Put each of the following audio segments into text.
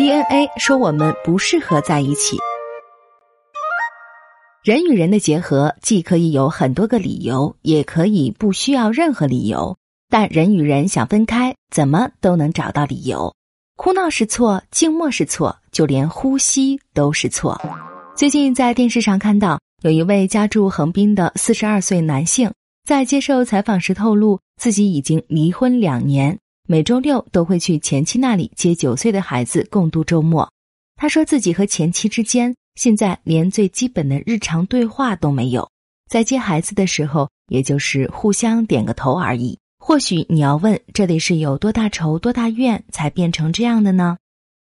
DNA 说我们不适合在一起。人与人的结合既可以有很多个理由，也可以不需要任何理由。但人与人想分开，怎么都能找到理由。哭闹是错，静默是错，就连呼吸都是错。最近在电视上看到，有一位家住横滨的四十二岁男性，在接受采访时透露，自己已经离婚两年。每周六都会去前妻那里接九岁的孩子共度周末。他说自己和前妻之间现在连最基本的日常对话都没有，在接孩子的时候，也就是互相点个头而已。或许你要问，这里是有多大仇多大怨才变成这样的呢？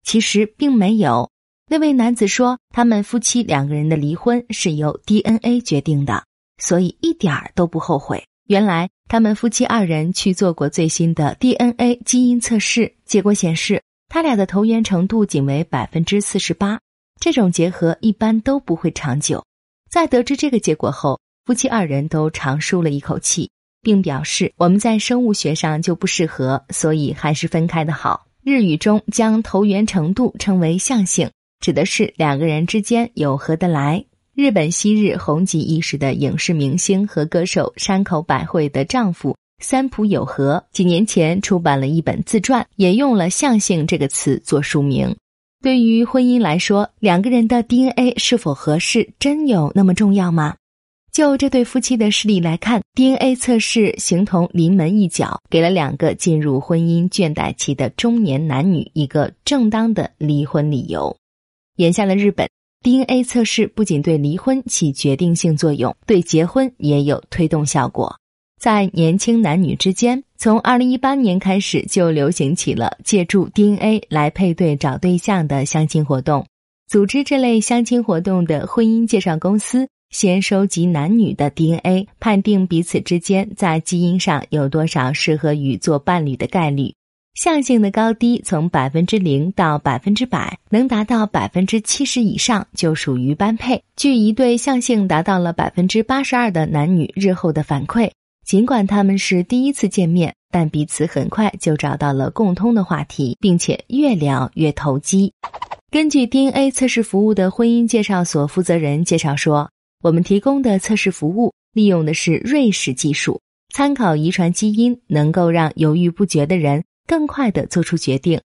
其实并没有。那位男子说，他们夫妻两个人的离婚是由 DNA 决定的，所以一点儿都不后悔。原来他们夫妻二人去做过最新的 DNA 基因测试，结果显示他俩的投缘程度仅为百分之四十八。这种结合一般都不会长久。在得知这个结果后，夫妻二人都长舒了一口气，并表示我们在生物学上就不适合，所以还是分开的好。日语中将投缘程度称为相性，指的是两个人之间有合得来。日本昔日红极一时的影视明星和歌手山口百惠的丈夫三浦友和几年前出版了一本自传，也用了“相性”这个词做书名。对于婚姻来说，两个人的 DNA 是否合适，真有那么重要吗？就这对夫妻的事例来看，DNA 测试形同临门一脚，给了两个进入婚姻倦怠期的中年男女一个正当的离婚理由。眼下的日本。DNA 测试不仅对离婚起决定性作用，对结婚也有推动效果。在年轻男女之间，从2018年开始就流行起了借助 DNA 来配对找对象的相亲活动。组织这类相亲活动的婚姻介绍公司，先收集男女的 DNA，判定彼此之间在基因上有多少适合与做伴侣的概率。相性的高低从百分之零到百分之百，能达到百分之七十以上就属于般配。据一对相性达到了百分之八十二的男女日后的反馈，尽管他们是第一次见面，但彼此很快就找到了共通的话题，并且越聊越投机。根据 DNA 测试服务的婚姻介绍所负责人介绍说，我们提供的测试服务利用的是瑞士技术，参考遗传基因，能够让犹豫不决的人。更快的做出决定，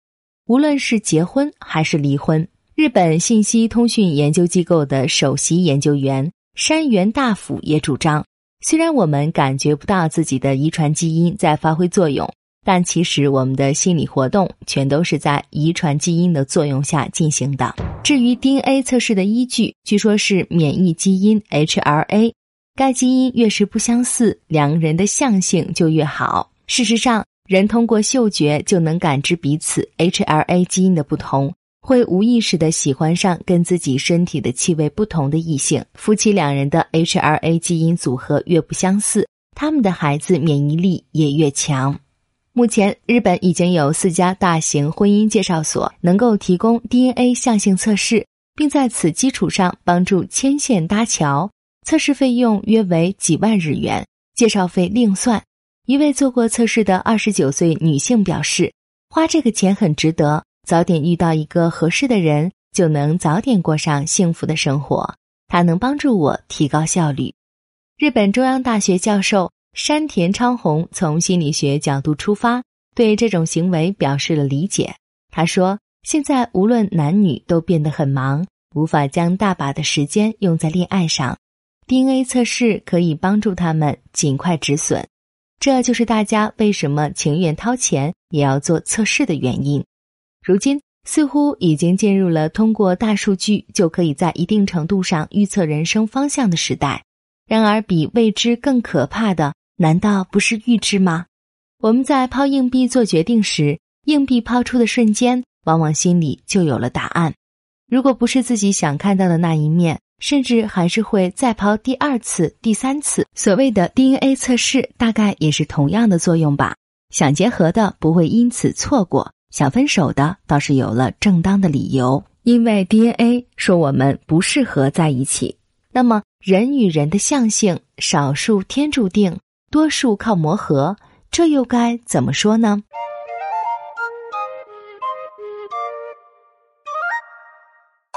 无论是结婚还是离婚。日本信息通讯研究机构的首席研究员山原大辅也主张，虽然我们感觉不到自己的遗传基因在发挥作用，但其实我们的心理活动全都是在遗传基因的作用下进行的。至于 DNA 测试的依据，据说是免疫基因 HLA，该基因越是不相似，两人的相性就越好。事实上。人通过嗅觉就能感知彼此 HLA 基因的不同，会无意识的喜欢上跟自己身体的气味不同的异性。夫妻两人的 HLA 基因组合越不相似，他们的孩子免疫力也越强。目前，日本已经有四家大型婚姻介绍所能够提供 DNA 相性测试，并在此基础上帮助牵线搭桥。测试费用约为几万日元，介绍费另算。一位做过测试的二十九岁女性表示：“花这个钱很值得，早点遇到一个合适的人，就能早点过上幸福的生活。它能帮助我提高效率。”日本中央大学教授山田昌宏从心理学角度出发，对这种行为表示了理解。他说：“现在无论男女都变得很忙，无法将大把的时间用在恋爱上。DNA 测试可以帮助他们尽快止损。”这就是大家为什么情愿掏钱也要做测试的原因。如今似乎已经进入了通过大数据就可以在一定程度上预测人生方向的时代。然而，比未知更可怕的，难道不是预知吗？我们在抛硬币做决定时，硬币抛出的瞬间，往往心里就有了答案。如果不是自己想看到的那一面。甚至还是会再抛第二次、第三次。所谓的 DNA 测试，大概也是同样的作用吧。想结合的不会因此错过，想分手的倒是有了正当的理由，因为 DNA 说我们不适合在一起。那么，人与人的相性，少数天注定，多数靠磨合，这又该怎么说呢？